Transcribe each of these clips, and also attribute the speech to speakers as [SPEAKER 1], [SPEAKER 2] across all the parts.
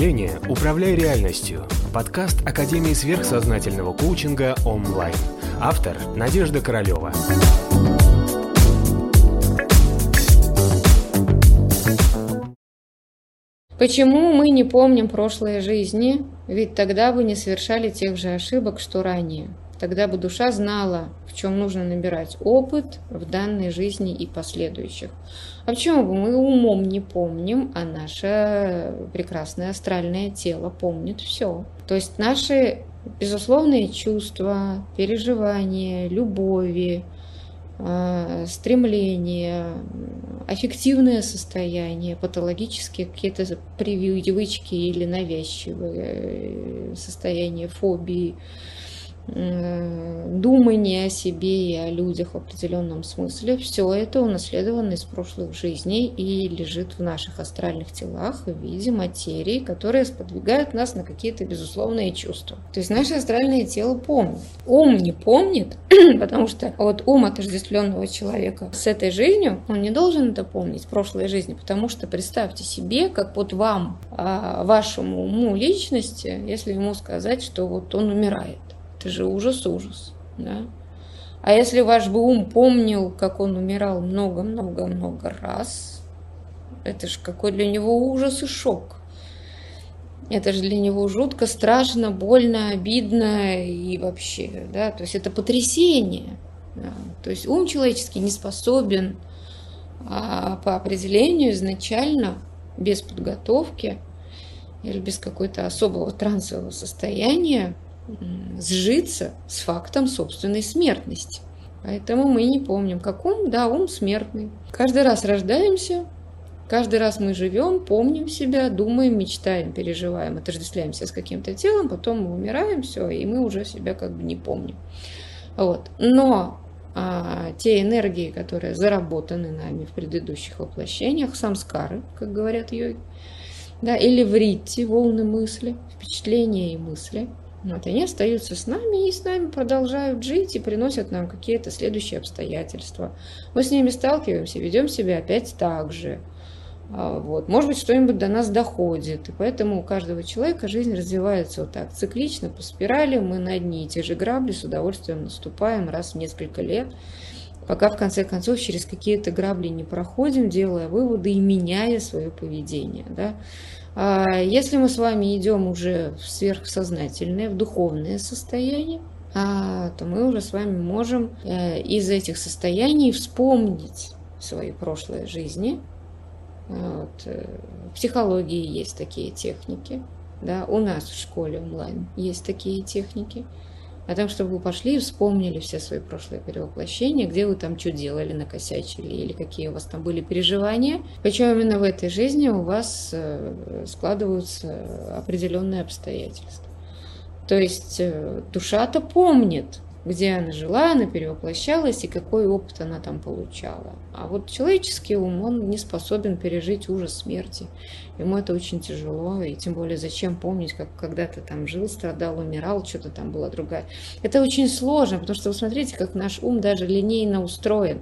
[SPEAKER 1] мышления «Управляй реальностью» – подкаст Академии сверхсознательного коучинга онлайн. Автор – Надежда Королева.
[SPEAKER 2] Почему мы не помним прошлые жизни? Ведь тогда вы не совершали тех же ошибок, что ранее. Тогда бы душа знала, в чем нужно набирать опыт в данной жизни и последующих. А почему бы мы умом не помним, а наше прекрасное астральное тело помнит все. То есть наши безусловные чувства, переживания, любови, э, стремления, аффективное состояние, патологические какие-то привычки или навязчивые э, состояния фобии, думание о себе и о людях в определенном смысле, все это унаследовано из прошлых жизней и лежит в наших астральных телах в виде материи, которые сподвигают нас на какие-то безусловные чувства. То есть наше астральное тело помнит. Ум не помнит, потому что вот ум отождествленного человека с этой жизнью, он не должен это помнить, прошлой жизни, потому что представьте себе, как вот вам, а, вашему уму личности, если ему сказать, что вот он умирает это же ужас-ужас. Да? А если ваш бы ум помнил, как он умирал много-много-много раз, это же какой для него ужас и шок. Это же для него жутко, страшно, больно, обидно и вообще, да, то есть это потрясение. Да. То есть ум человеческий не способен а, по определению изначально, без подготовки или без какой-то особого трансового состояния сжиться с фактом собственной смертности. Поэтому мы не помним, как ум, да, ум смертный. Каждый раз рождаемся, каждый раз мы живем, помним себя, думаем, мечтаем, переживаем, отождествляемся с каким-то телом, потом мы умираем, все, и мы уже себя как бы не помним. Вот. Но а, те энергии, которые заработаны нами в предыдущих воплощениях, самскары, как говорят йоги, да, или вритти, волны мысли, впечатления и мысли – вот, они остаются с нами и с нами продолжают жить и приносят нам какие-то следующие обстоятельства. Мы с ними сталкиваемся, ведем себя опять так же. А, вот. Может быть, что-нибудь до нас доходит. И поэтому у каждого человека жизнь развивается вот так, циклично, по спирали. Мы на одни и те же грабли с удовольствием наступаем раз в несколько лет, пока в конце концов через какие-то грабли не проходим, делая выводы и меняя свое поведение. Да? А если мы с вами идем уже в сверхсознательное, в духовное состояние, а, то мы уже с вами можем э, из этих состояний вспомнить свои прошлые жизни. Вот. Э, в психологии есть такие техники. Да, у нас в школе онлайн есть такие техники о том, чтобы вы пошли и вспомнили все свои прошлые перевоплощения, где вы там что делали, накосячили, или какие у вас там были переживания. Причем именно в этой жизни у вас э, складываются определенные обстоятельства. То есть э, душа-то помнит, где она жила, она перевоплощалась и какой опыт она там получала. А вот человеческий ум, он не способен пережить ужас смерти. Ему это очень тяжело, и тем более зачем помнить, как когда-то там жил, страдал, умирал, что-то там была другая. Это очень сложно, потому что вы смотрите, как наш ум даже линейно устроен.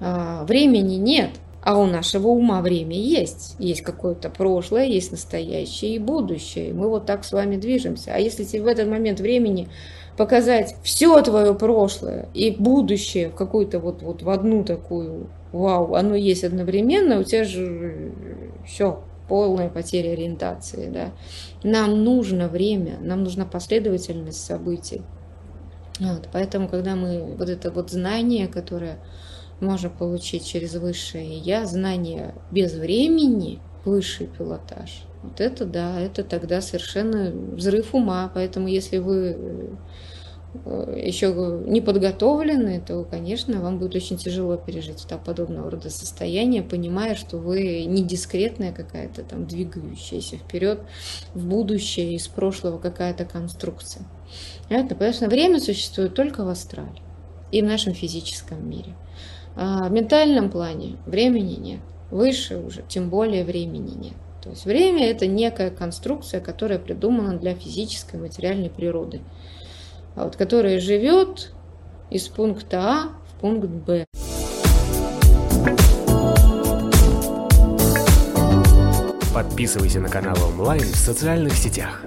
[SPEAKER 2] А, времени нет, а у нашего ума время есть. Есть какое-то прошлое, есть настоящее и будущее. И мы вот так с вами движемся. А если в этот момент времени показать все твое прошлое и будущее в какую-то вот, вот в одну такую, вау, оно есть одновременно, у тебя же все, полная потеря ориентации. Да? Нам нужно время, нам нужна последовательность событий. Вот, поэтому, когда мы вот это вот знание, которое можно получить через высшее я, знание без времени, высший пилотаж, вот это да, это тогда совершенно взрыв ума. Поэтому если вы э, еще не подготовлены, то, конечно, вам будет очень тяжело пережить так подобного рода состояние, понимая, что вы не дискретная какая-то там двигающаяся вперед в будущее из прошлого какая-то конструкция. Это, потому время существует только в астрале и в нашем физическом мире. А в ментальном плане времени нет. Выше уже, тем более времени нет. То есть время – это некая конструкция, которая придумана для физической материальной природы, а вот, которая живет из пункта А в пункт Б.
[SPEAKER 1] Подписывайся на канал онлайн в социальных сетях.